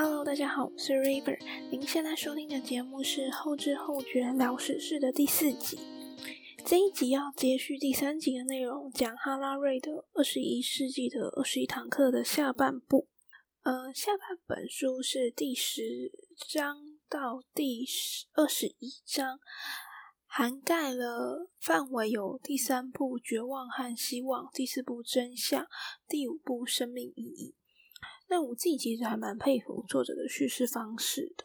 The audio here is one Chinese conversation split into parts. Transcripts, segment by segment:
Hello，大家好，我是 River。您现在收听的节目是后知后觉聊史事的第四集。这一集要接续第三集的内容，讲哈拉瑞的《二十一世纪的二十一堂课》的下半部。呃，下半本书是第十章到第十二十一章，涵盖了范围有第三部《绝望和希望》，第四部《真相》，第五部《生命意义》。那我自己其实还蛮佩服作者的叙事方式的，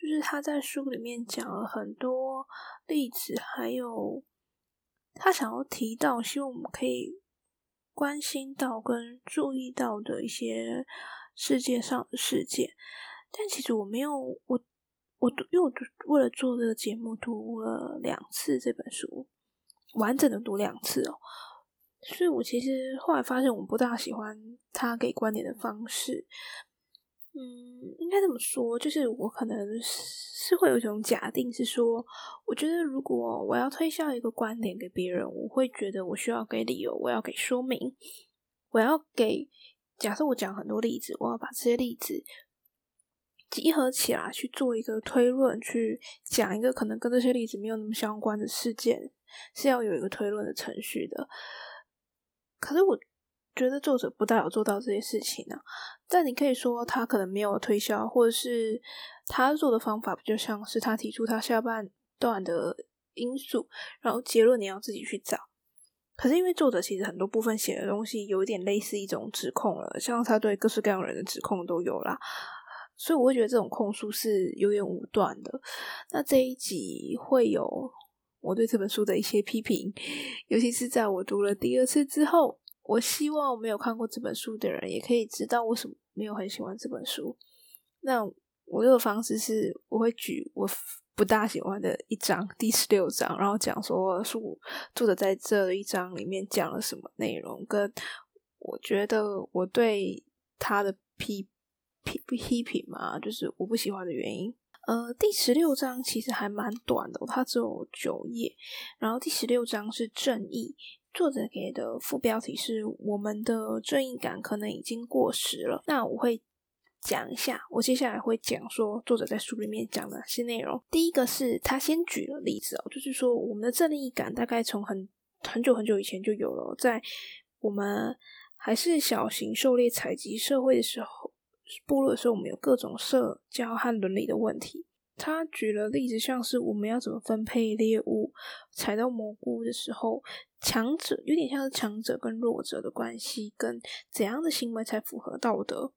就是他在书里面讲了很多例子，还有他想要提到，希望我们可以关心到跟注意到的一些世界上的事件。但其实我没有，我我读，因为我为了做这个节目读了两次这本书，完整的读两次哦。所以我其实后来发现，我不大喜欢他给观点的方式。嗯，应该这么说，就是我可能是会有一种假定，是说，我觉得如果我要推销一个观点给别人，我会觉得我需要给理由，我要给说明，我要给。假设我讲很多例子，我要把这些例子集合起来去做一个推论，去讲一个可能跟这些例子没有那么相关的事件，是要有一个推论的程序的。可是我觉得作者不大有做到这些事情呢。但你可以说他可能没有推销，或者是他做的方法不就像是他提出他下半段的因素，然后结论你要自己去找。可是因为作者其实很多部分写的东西有一点类似一种指控了，像他对各式各样人的指控都有啦，所以我会觉得这种控诉是有点武断的。那这一集会有。我对这本书的一些批评，尤其是在我读了第二次之后，我希望没有看过这本书的人也可以知道为什么没有很喜欢这本书。那我这个方式是，我会举我不大喜欢的一章，第十六章，然后讲说书作者在这一章里面讲了什么内容，跟我觉得我对他的批批批评嘛，就是我不喜欢的原因。呃，第十六章其实还蛮短的，它只有九页。然后第十六章是正义，作者给的副标题是“我们的正义感可能已经过时了”。那我会讲一下，我接下来会讲说作者在书里面讲哪些内容。第一个是他先举了例子哦，就是说我们的正义感大概从很很久很久以前就有了，在我们还是小型狩猎采集社会的时候。部落的时候，我们有各种社交和伦理的问题。他举了例子，像是我们要怎么分配猎物，采到蘑菇的时候，强者有点像是强者跟弱者的关系，跟怎样的行为才符合道德。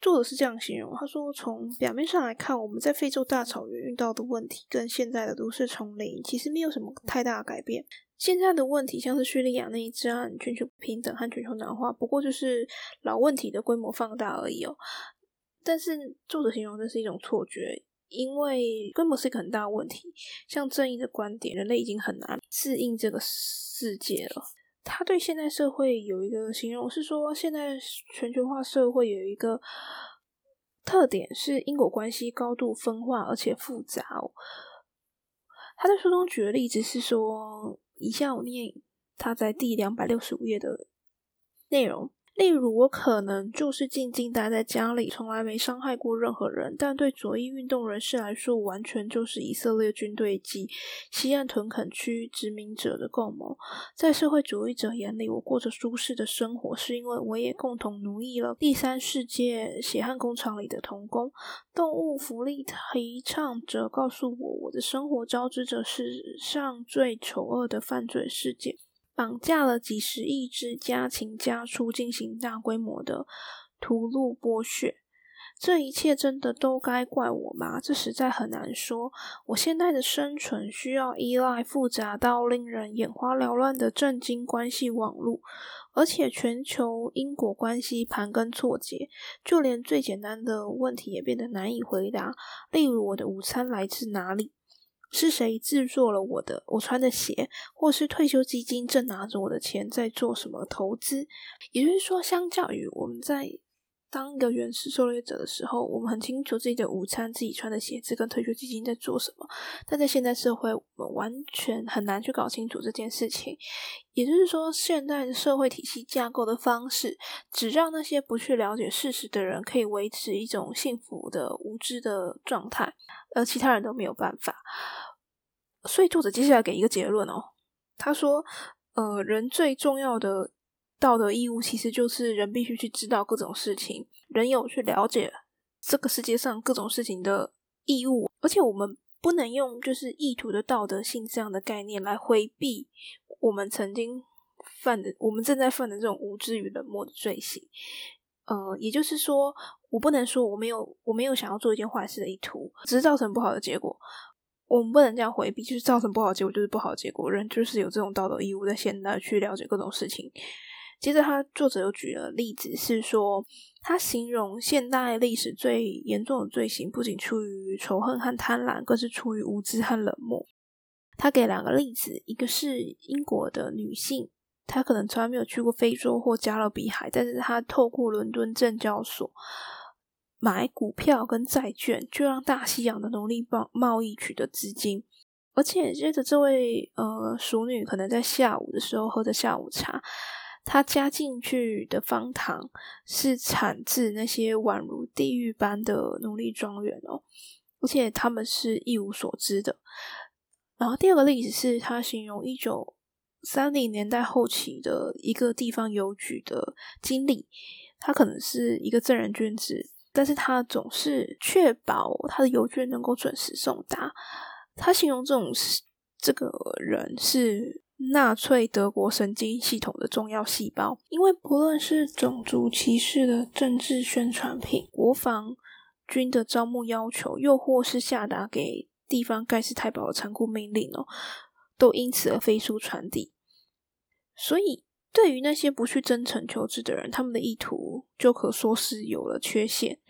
作者是这样形容，他说：“从表面上来看，我们在非洲大草原遇到的问题，跟现在的都市丛林其实没有什么太大的改变。现在的问题，像是叙利亚那一战、全球不平等和全球暖化，不过就是老问题的规模放大而已哦。但是作者形容这是一种错觉，因为规模是一个很大的问题。像正义的观点，人类已经很难适应这个世界了。”他对现代社会有一个形容，是说现在全球化社会有一个特点是因果关系高度分化而且复杂。他在书中举的例子是说，以下我念他在第两百六十五页的内容。例如，我可能就是静静待在家里，从来没伤害过任何人。但对左翼运动人士来说，完全就是以色列军队及西岸屯垦区殖民者的共谋。在社会主义者眼里，我过着舒适的生活，是因为我也共同奴役了第三世界血汗工厂里的童工。动物福利提倡者告诉我，我的生活招致着世上最丑恶的犯罪事件。绑架了几十亿只家禽家畜进行大规模的屠戮剥削，这一切真的都该怪我吗？这实在很难说。我现在的生存需要依赖复杂到令人眼花缭乱的震惊关系网络，而且全球因果关系盘根错节，就连最简单的问题也变得难以回答。例如，我的午餐来自哪里？是谁制作了我的我穿的鞋，或是退休基金正拿着我的钱在做什么投资？也就是说，相较于我们在当一个原始狩猎者的时候，我们很清楚自己的午餐、自己穿的鞋子跟退休基金在做什么。但在现代社会，我们完全很难去搞清楚这件事情。也就是说，现代的社会体系架构的方式，只让那些不去了解事实的人可以维持一种幸福的无知的状态，而其他人都没有办法。所以，作者接下来给一个结论哦，他说：“呃，人最重要的。”道德义务其实就是人必须去知道各种事情，人有去了解这个世界上各种事情的义务，而且我们不能用就是意图的道德性这样的概念来回避我们曾经犯的、我们正在犯的这种无知与冷漠的罪行。呃，也就是说，我不能说我没有我没有想要做一件坏事的意图，只是造成不好的结果。我们不能这样回避，就是造成不好结果就是不好结果。人就是有这种道德义务，在现代去了解各种事情。接着，他作者又举了例子，是说他形容现代历史最严重的罪行，不仅出于仇恨和贪婪，更是出于无知和冷漠。他给两个例子，一个是英国的女性，她可能从来没有去过非洲或加勒比海，但是她透过伦敦证交所买股票跟债券，就让大西洋的奴隶贸贸易取得资金。而且，接着这位呃淑女可能在下午的时候喝着下午茶。她加进去的方糖是产自那些宛如地狱般的奴隶庄园哦，而且他们是一无所知的。然后第二个例子是他形容一九三零年代后期的一个地方邮局的经理，他可能是一个正人君子，但是他总是确保他的邮件能够准时送达。他形容这种这个人是。纳粹德国神经系统的重要细胞，因为不论是种族歧视的政治宣传品、国防军的招募要求，又或是下达给地方盖世太保的残酷命令哦，都因此而飞速传递。所以，对于那些不去真诚求知的人，他们的意图就可说是有了缺陷。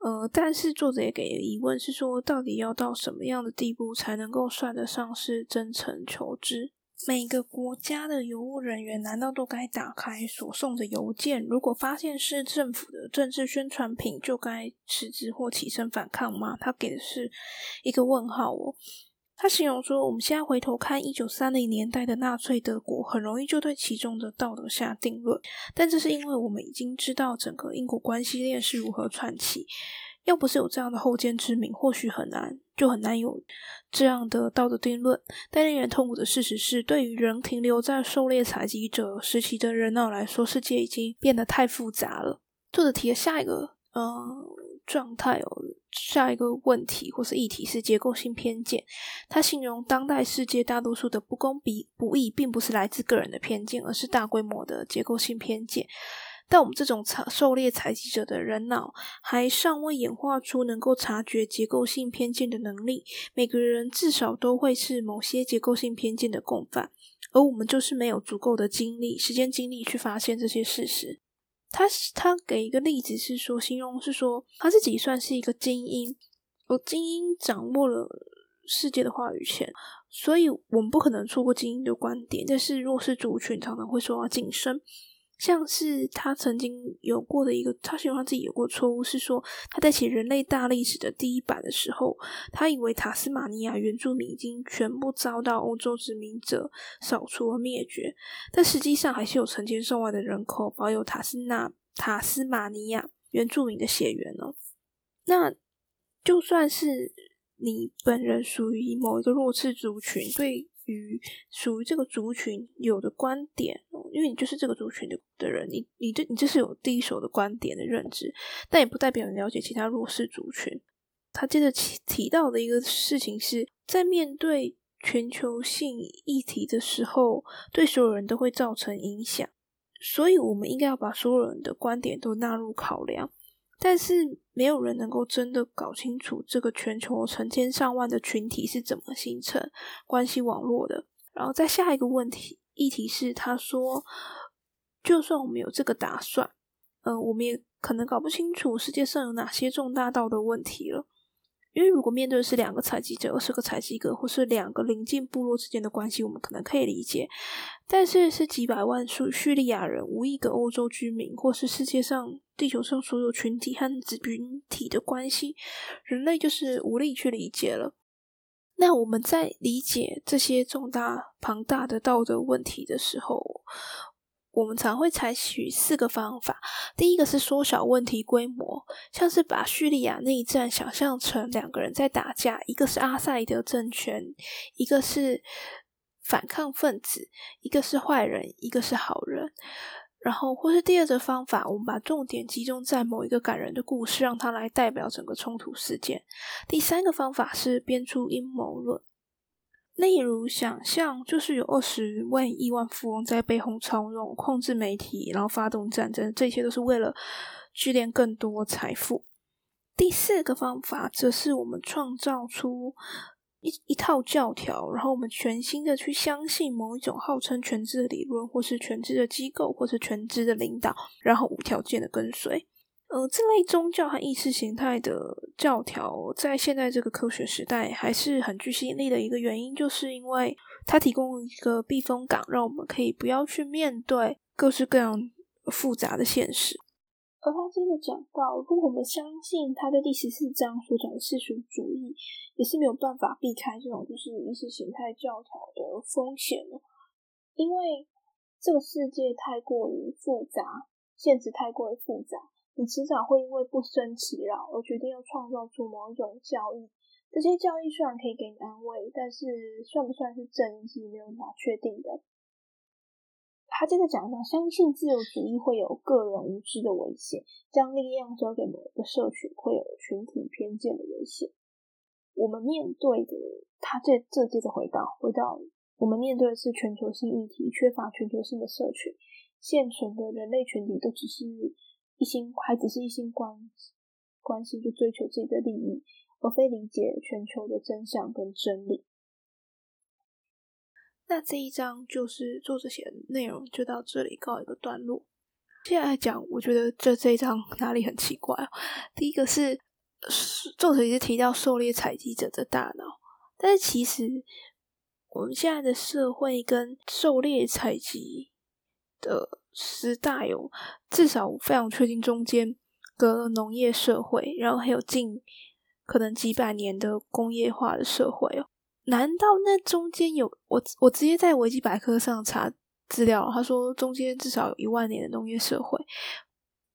呃，但是作者也给了疑问，是说到底要到什么样的地步才能够算得上是真诚求知？每个国家的邮务人员难道都该打开所送的邮件？如果发现是政府的政治宣传品，就该辞职或起身反抗吗？他给的是一个问号哦。他形容说，我们现在回头看一九三零年代的纳粹德国，很容易就对其中的道德下定论，但这是因为我们已经知道整个因果关系链是如何串起。要不是有这样的后见之明，或许很难，就很难有这样的道德定论。但令人痛苦的事实是，对于仍停留在狩猎采集者时期的人脑来说，世界已经变得太复杂了。作者提的下一个嗯状态哦，下一个问题或是议题是结构性偏见。他形容当代世界大多数的不公比不义，并不是来自个人的偏见，而是大规模的结构性偏见。但我们这种狩猎采集者的人脑还尚未演化出能够察觉结构性偏见的能力。每个人至少都会是某些结构性偏见的共犯，而我们就是没有足够的精力、时间、精力去发现这些事实。他他给一个例子是说，形容是说他自己算是一个精英，而精英掌握了世界的话语权，所以我们不可能错过精英的观点。但是弱势族群常常会受到晋升。像是他曾经有过的一个，他形容他自己有过错误，是说他在写《人类大历史》的第一版的时候，他以为塔斯马尼亚原住民已经全部遭到欧洲殖民者扫除和灭绝，但实际上还是有成千上万的人口保有塔斯纳塔斯马尼亚原住民的血缘哦。那就算是你本人属于某一个弱势族群，对。与属于这个族群有的观点，因为你就是这个族群的的人，你你这你这是有第一手的观点的认知，但也不代表你了解其他弱势族群。他接着提提到的一个事情是在面对全球性议题的时候，对所有人都会造成影响，所以我们应该要把所有人的观点都纳入考量。但是没有人能够真的搞清楚这个全球成千上万的群体是怎么形成关系网络的。然后在下一个问题议题是，他说，就算我们有这个打算，嗯，我们也可能搞不清楚世界上有哪些重大道德问题了。因为如果面对的是两个采集者，二十个采集者，或是两个邻近部落之间的关系，我们可能可以理解；但是是几百万叙叙利亚人、五亿个欧洲居民，或是世界上地球上所有群体和子群体的关系，人类就是无力去理解了。那我们在理解这些重大庞大的道德问题的时候，我们常会采取四个方法。第一个是缩小问题规模，像是把叙利亚内战想象成两个人在打架，一个是阿塞德政权，一个是反抗分子，一个是坏人，一个是好人。然后，或是第二个方法，我们把重点集中在某一个感人的故事，让它来代表整个冲突事件。第三个方法是编出阴谋论，例如想象就是有二十位亿万富翁在背后操纵、控制媒体，然后发动战争，这些都是为了聚敛更多财富。第四个方法则是我们创造出。一一套教条，然后我们全心的去相信某一种号称全知的理论，或是全知的机构，或是全知的领导，然后无条件的跟随。呃，这类宗教和意识形态的教条，在现在这个科学时代还是很具吸引力的一个原因，就是因为它提供一个避风港，让我们可以不要去面对各式各样复杂的现实。而他真的讲到，如果我们相信他在第十四章所讲的世俗主义，也是没有办法避开这种就是意识形态教条的风险了。因为这个世界太过于复杂，现实太过于复杂，你迟早会因为不生其扰而决定要创造出某一种教义。这些教义虽然可以给你安慰，但是算不算是正义是没有办法确定的。他这个讲到，相信自由主义会有个人无知的危险，将力量交给某一个社群会有群体偏见的危险。我们面对的，他这这接着回到回到，我们面对的是全球性议题，缺乏全球性的社群，现存的人类群体都只是一心，还只是一心关关系就追求自己的利益，而非理解全球的真相跟真理。那这一章就是作者写的内容，就到这里告一个段落。接下来讲，我觉得这这一章 哪里很奇怪哦。第一个是作者一直提到狩猎采集者的大脑，但是其实我们现在的社会跟狩猎采集的时代有至少非常确定中间隔农业社会，然后还有近可能几百年的工业化的社会哦。难道那中间有我？我直接在维基百科上查资料，他说中间至少有一万年的农业社会。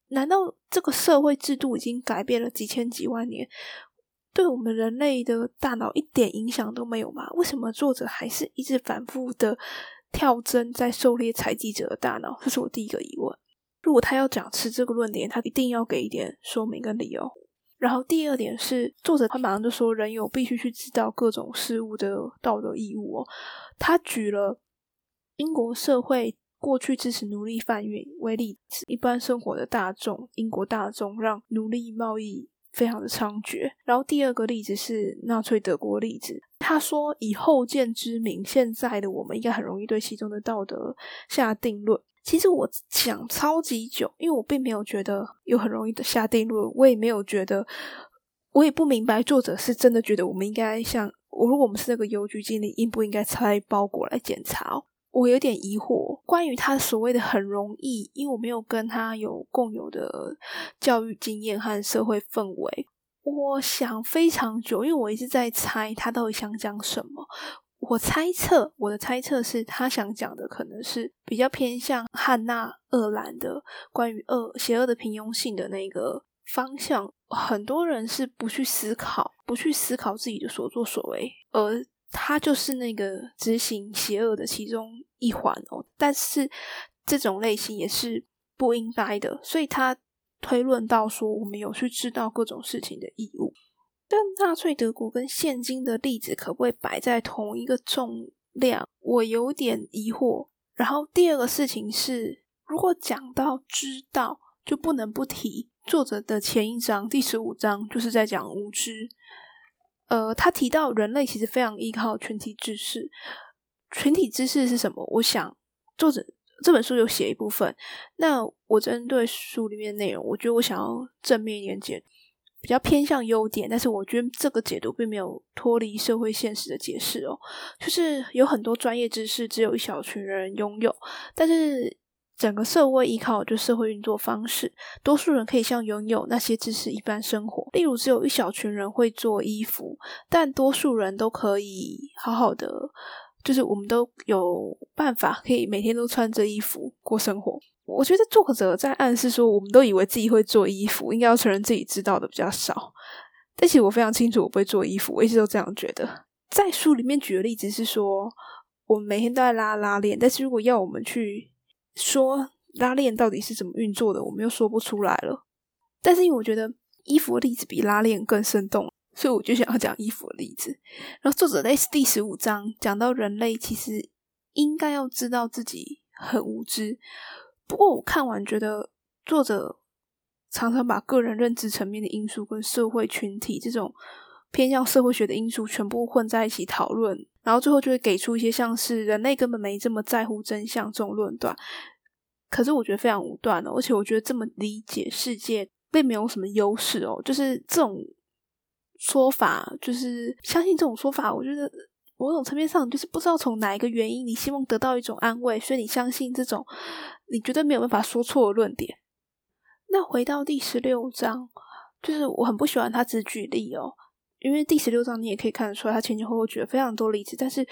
难道这个社会制度已经改变了几千几万年，对我们人类的大脑一点影响都没有吗？为什么作者还是一直反复的跳针在狩猎采集者的大脑？这是我第一个疑问。如果他要讲持这个论点，他一定要给一点说明跟理由。然后第二点是，作者他马上就说，人有必须去知道各种事物的道德义务哦。他举了英国社会过去支持奴隶贩运为例子，一般生活的大众，英国大众让奴隶贸易非常的猖獗。然后第二个例子是纳粹德国例子，他说以后见之明，现在的我们应该很容易对其中的道德下定论。其实我想超级久，因为我并没有觉得有很容易的下定论，我也没有觉得，我也不明白作者是真的觉得我们应该像我，如果我们是那个邮局经理，应不应该拆包裹来检查？我有点疑惑，关于他所谓的很容易，因为我没有跟他有共有的教育经验和社会氛围，我想非常久，因为我一直在猜他到底想讲什么。我猜测，我的猜测是他想讲的可能是比较偏向汉娜·厄兰的关于恶、邪恶的平庸性的那个方向。很多人是不去思考，不去思考自己的所作所为，而他就是那个执行邪恶的其中一环哦。但是这种类型也是不应该的，所以他推论到说，我们有去知道各种事情的义务。但纳粹德国跟现今的例子可不可以摆在同一个重量？我有点疑惑。然后第二个事情是，如果讲到知道，就不能不提作者的前一章第十五章，就是在讲无知。呃，他提到人类其实非常依靠群体知识。群体知识是什么？我想作者这本书有写一部分。那我针对书里面内容，我觉得我想要正面一点解。比较偏向优点，但是我觉得这个解读并没有脱离社会现实的解释哦。就是有很多专业知识只有一小群人拥有，但是整个社会依靠就社会运作方式，多数人可以像拥有那些知识一般生活。例如，只有一小群人会做衣服，但多数人都可以好好的，就是我们都有办法可以每天都穿着衣服过生活。我觉得作者在暗示说，我们都以为自己会做衣服，应该要承认自己知道的比较少。但其实我非常清楚我不会做衣服，我一直都这样觉得。在书里面举的例子是说，我们每天都在拉拉链，但是如果要我们去说拉链到底是怎么运作的，我们又说不出来了。但是因为我觉得衣服的例子比拉链更生动，所以我就想要讲衣服的例子。然后作者在第十五章讲到人类其实应该要知道自己很无知。不过我看完觉得，作者常常把个人认知层面的因素跟社会群体这种偏向社会学的因素全部混在一起讨论，然后最后就会给出一些像是人类根本没这么在乎真相这种论断。可是我觉得非常武断哦，而且我觉得这么理解世界并没有什么优势哦。就是这种说法，就是相信这种说法，我觉得。某种层面上，就是不知道从哪一个原因，你希望得到一种安慰，所以你相信这种你绝对没有办法说错的论点。那回到第十六章，就是我很不喜欢他只举例哦，因为第十六章你也可以看得出来，他前前后后举了非常多例子，但是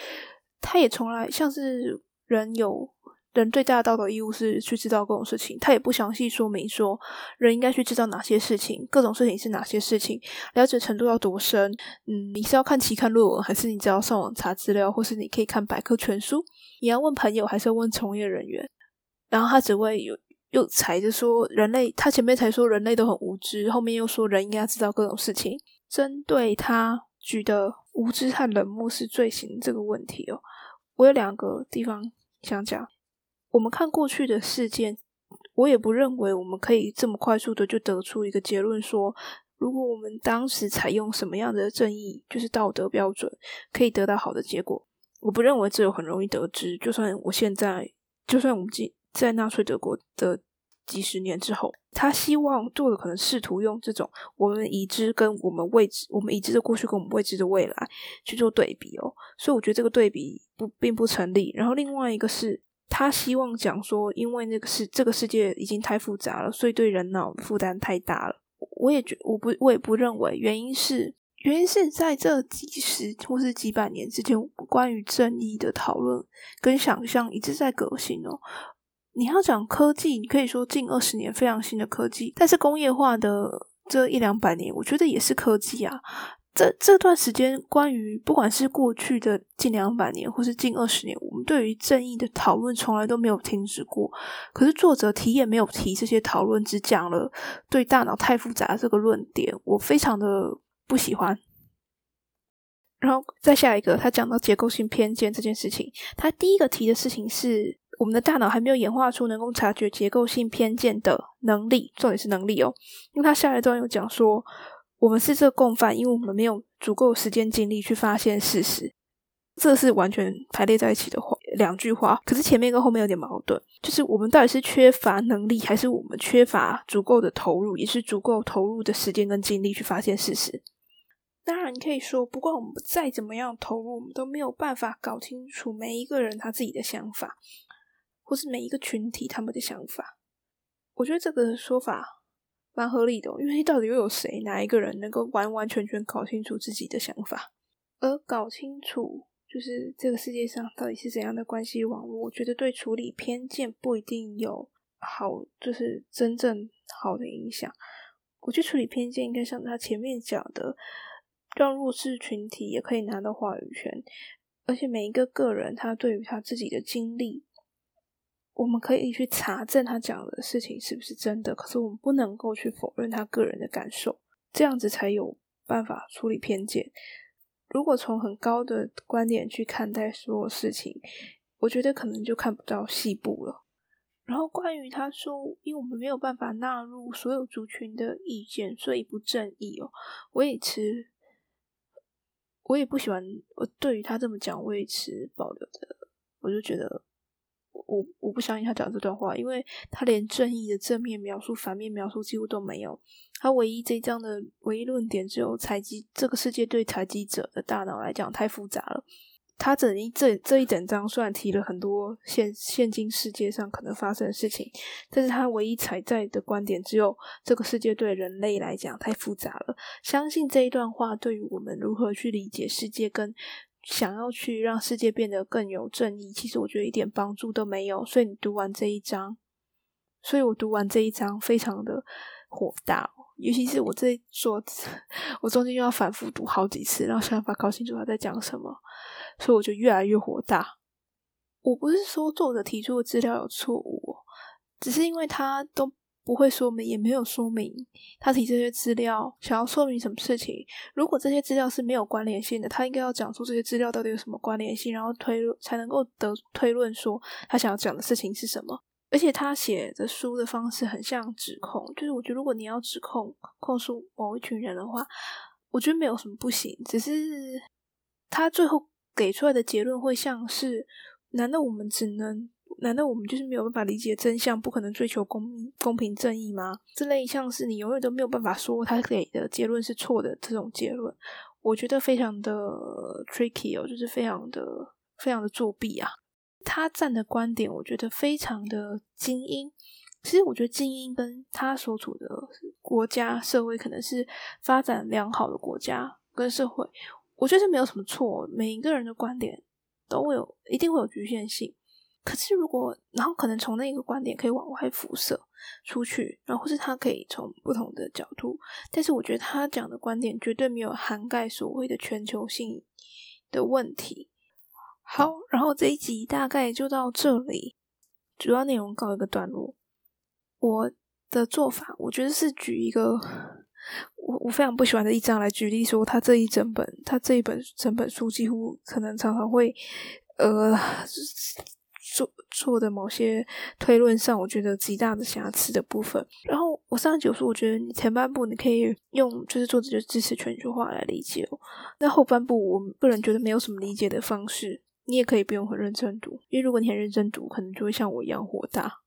他也从来像是人有。人最大的道德义务是去知道各种事情，他也不详细说明说人应该去知道哪些事情，各种事情是哪些事情，了解程度要多深。嗯，你是要看期刊论文，还是你只要上网查资料，或是你可以看百科全书？你要问朋友，还是要问从业人员？然后他只会有又踩着说人类，他前面才说人类都很无知，后面又说人应该要知道各种事情。针对他举的无知和冷漠是罪行这个问题哦，我有两个地方想讲。我们看过去的事件，我也不认为我们可以这么快速的就得出一个结论，说如果我们当时采用什么样的正义，就是道德标准，可以得到好的结果。我不认为这有很容易得知。就算我现在，就算我们今在纳粹德国的几十年之后，他希望做的可能试图用这种我们已知跟我们未知，我们已知的过去跟我们未知的未来去做对比哦。所以我觉得这个对比不并不成立。然后另外一个是。他希望讲说，因为那个世这个世界已经太复杂了，所以对人脑负担太大了。我也觉我不我也不认为，原因是原因是在这几十或是几百年之间，关于正义的讨论跟想象一直在革新哦。你要讲科技，你可以说近二十年非常新的科技，但是工业化的这一两百年，我觉得也是科技啊。这这段时间，关于不管是过去的近两百年，或是近二十年，我们对于正义的讨论从来都没有停止过。可是作者提也没有提这些讨论，只讲了对大脑太复杂这个论点，我非常的不喜欢。然后再下一个，他讲到结构性偏见这件事情，他第一个提的事情是我们的大脑还没有演化出能够察觉结构性偏见的能力，重点是能力哦。因为他下一段有讲说。我们是这共犯，因为我们没有足够时间精力去发现事实，这是完全排列在一起的话，两句话。可是前面跟后面有点矛盾，就是我们到底是缺乏能力，还是我们缺乏足够的投入，也是足够投入的时间跟精力去发现事实？当然，你可以说，不管我们再怎么样投入，我们都没有办法搞清楚每一个人他自己的想法，或是每一个群体他们的想法。我觉得这个说法。蛮合理的，因为到底又有谁哪一个人能够完完全全搞清楚自己的想法，而搞清楚就是这个世界上到底是怎样的关系网络？我觉得对处理偏见不一定有好，就是真正好的影响。我觉得处理偏见应该像他前面讲的，让弱势群体也可以拿到话语权，而且每一个个人他对于他自己的经历。我们可以去查证他讲的事情是不是真的，可是我们不能够去否认他个人的感受，这样子才有办法处理偏见。如果从很高的观点去看待所有事情，我觉得可能就看不到细部了。然后关于他说，因为我们没有办法纳入所有族群的意见，所以不正义哦。我也持，我也不喜欢。我对于他这么讲，我也持保留的。我就觉得。我我不相信他讲这段话，因为他连正义的正面描述、反面描述几乎都没有。他唯一这一章的唯一论点只有采集这个世界对采集者的大脑来讲太复杂了。他整一这这一整章虽然提了很多现现今世界上可能发生的事情，但是他唯一采在的观点只有这个世界对人类来讲太复杂了。相信这一段话对于我们如何去理解世界，跟想要去让世界变得更有正义，其实我觉得一点帮助都没有。所以你读完这一章，所以我读完这一章非常的火大。尤其是我这说，我中间又要反复读好几次，然后想办法搞清楚他在讲什么，所以我就越来越火大。我不是说作者提出的资料有错误，只是因为他都不会说明，也没有说明他提这些资料想要说明什么事情。如果这些资料是没有关联性的，他应该要讲出这些资料到底有什么关联性，然后推才能够得推论说他想要讲的事情是什么。而且他写的书的方式很像指控，就是我觉得如果你要指控控诉某一群人的话，我觉得没有什么不行，只是他最后给出来的结论会像是：难道我们只能？难道我们就是没有办法理解真相，不可能追求公公平正义吗？这类像是你永远都没有办法说他给的结论是错的这种结论，我觉得非常的 tricky 哦，就是非常的非常的作弊啊。他站的观点，我觉得非常的精英。其实，我觉得精英跟他所处的国家社会，可能是发展良好的国家跟社会，我觉得没有什么错。每一个人的观点都会有，一定会有局限性。可是，如果然后可能从那个观点可以往外辐射出去，然后或是他可以从不同的角度，但是我觉得他讲的观点绝对没有涵盖所谓的全球性的问题。好，然后这一集大概就到这里，主要内容告一个段落。我的做法，我觉得是举一个我我非常不喜欢的一章来举例，说他这一整本，他这一本整本书几乎可能常常会呃做做的某些推论上，我觉得极大的瑕疵的部分。然后我上集有说，我觉得你前半部你可以用就是作者就支持全球化来理解哦，那后半部我个人觉得没有什么理解的方式。你也可以不用很认真读，因为如果你很认真读，可能就会像我一样火大。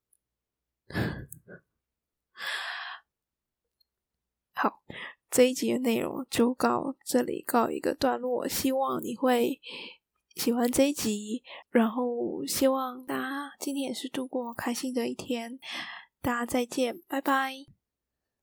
好，这一集的内容就告这里告一个段落，希望你会喜欢这一集，然后希望大家今天也是度过开心的一天，大家再见，拜拜。